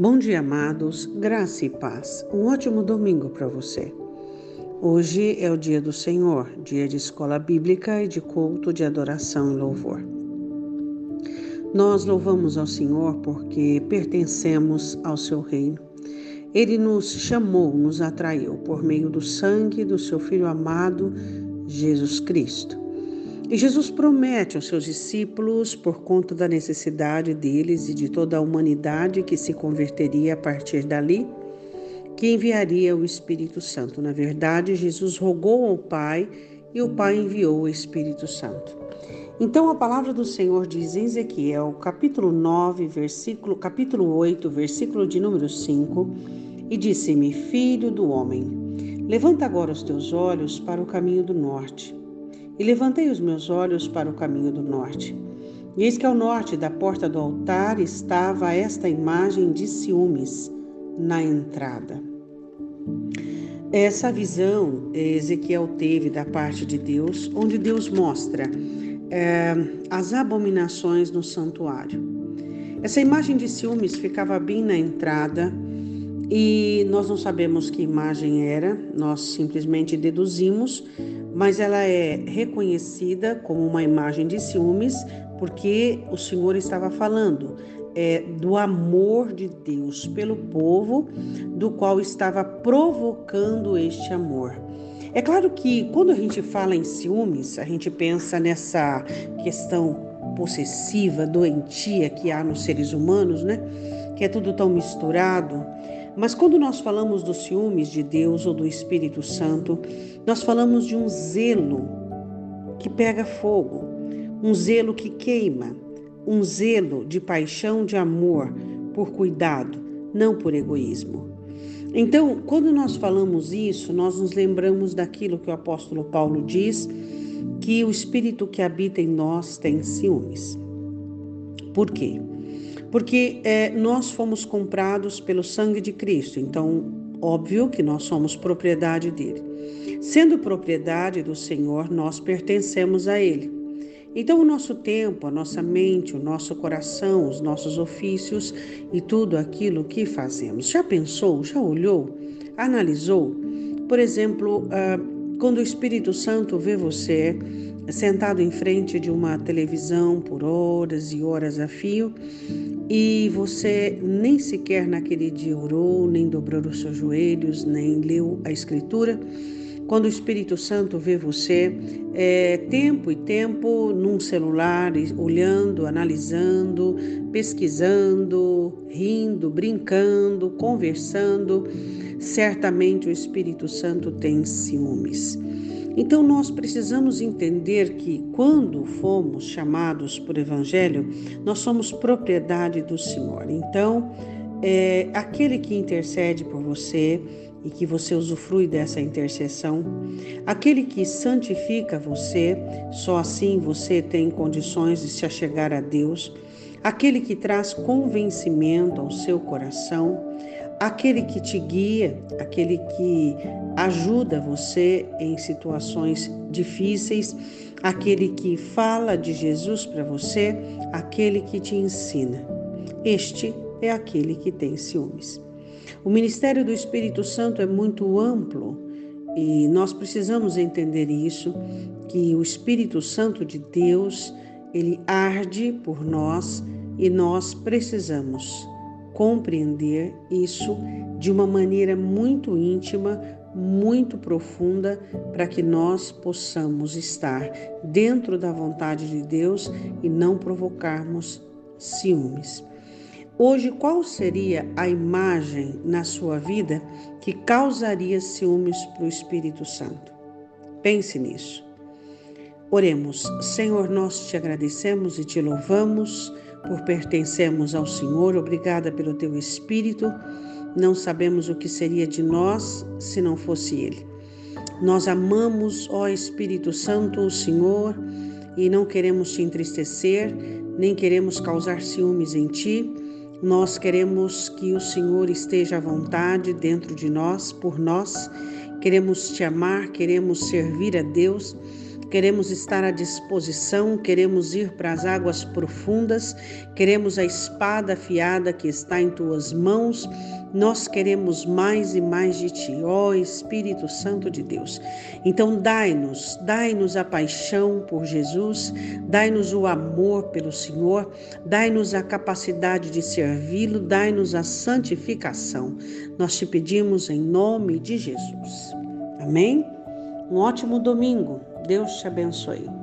Bom dia, amados, graça e paz. Um ótimo domingo para você. Hoje é o dia do Senhor, dia de escola bíblica e de culto de adoração e louvor. Nós louvamos ao Senhor porque pertencemos ao seu reino. Ele nos chamou, nos atraiu por meio do sangue do seu Filho amado, Jesus Cristo. E Jesus promete aos seus discípulos, por conta da necessidade deles e de toda a humanidade que se converteria a partir dali, que enviaria o Espírito Santo. Na verdade, Jesus rogou ao Pai e o Pai enviou o Espírito Santo. Então a palavra do Senhor diz em Ezequiel, capítulo 9, versículo, capítulo 8, versículo de número 5, e disse-me: Filho do homem, levanta agora os teus olhos para o caminho do norte e levantei os meus olhos para o caminho do norte. E eis que ao norte da porta do altar estava esta imagem de ciúmes na entrada. Essa visão Ezequiel teve da parte de Deus, onde Deus mostra é, as abominações no santuário. Essa imagem de ciúmes ficava bem na entrada e nós não sabemos que imagem era, nós simplesmente deduzimos mas ela é reconhecida como uma imagem de ciúmes porque o Senhor estava falando é, do amor de Deus pelo povo, do qual estava provocando este amor. É claro que quando a gente fala em ciúmes, a gente pensa nessa questão possessiva, doentia que há nos seres humanos, né? Que é tudo tão misturado. Mas quando nós falamos dos ciúmes de Deus ou do Espírito Santo, nós falamos de um zelo que pega fogo, um zelo que queima, um zelo de paixão, de amor, por cuidado, não por egoísmo. Então, quando nós falamos isso, nós nos lembramos daquilo que o apóstolo Paulo diz, que o espírito que habita em nós tem ciúmes. Por quê? Porque é, nós fomos comprados pelo sangue de Cristo, então, óbvio que nós somos propriedade dele. Sendo propriedade do Senhor, nós pertencemos a ele. Então, o nosso tempo, a nossa mente, o nosso coração, os nossos ofícios e tudo aquilo que fazemos. Já pensou, já olhou, analisou? Por exemplo, ah, quando o Espírito Santo vê você sentado em frente de uma televisão por horas e horas a fio e você nem sequer naquele dia orou, nem dobrou os seus joelhos, nem leu a Escritura. Quando o Espírito Santo vê você, é, tempo e tempo num celular, olhando, analisando, pesquisando, rindo, brincando, conversando, certamente o Espírito Santo tem ciúmes. Então nós precisamos entender que quando fomos chamados por Evangelho, nós somos propriedade do Senhor. Então, é, aquele que intercede por você e que você usufrui dessa intercessão, aquele que santifica você, só assim você tem condições de se achegar a Deus, aquele que traz convencimento ao seu coração, aquele que te guia, aquele que ajuda você em situações difíceis, aquele que fala de Jesus para você, aquele que te ensina. Este é aquele que tem ciúmes. O ministério do Espírito Santo é muito amplo e nós precisamos entender isso, que o Espírito Santo de Deus, ele arde por nós e nós precisamos compreender isso de uma maneira muito íntima, muito profunda, para que nós possamos estar dentro da vontade de Deus e não provocarmos ciúmes. Hoje, qual seria a imagem na sua vida que causaria ciúmes para o Espírito Santo? Pense nisso. Oremos, Senhor, nós te agradecemos e te louvamos por pertencermos ao Senhor. Obrigada pelo teu Espírito. Não sabemos o que seria de nós se não fosse Ele. Nós amamos, ó Espírito Santo, o Senhor, e não queremos te entristecer, nem queremos causar ciúmes em ti. Nós queremos que o Senhor esteja à vontade dentro de nós, por nós. Queremos te amar, queremos servir a Deus queremos estar à disposição, queremos ir para as águas profundas, queremos a espada afiada que está em tuas mãos. Nós queremos mais e mais de ti, ó Espírito Santo de Deus. Então, dai-nos, dai-nos a paixão por Jesus, dai-nos o amor pelo Senhor, dai-nos a capacidade de servi-lo, dai-nos a santificação. Nós te pedimos em nome de Jesus. Amém? Um ótimo domingo. Deus te abençoe.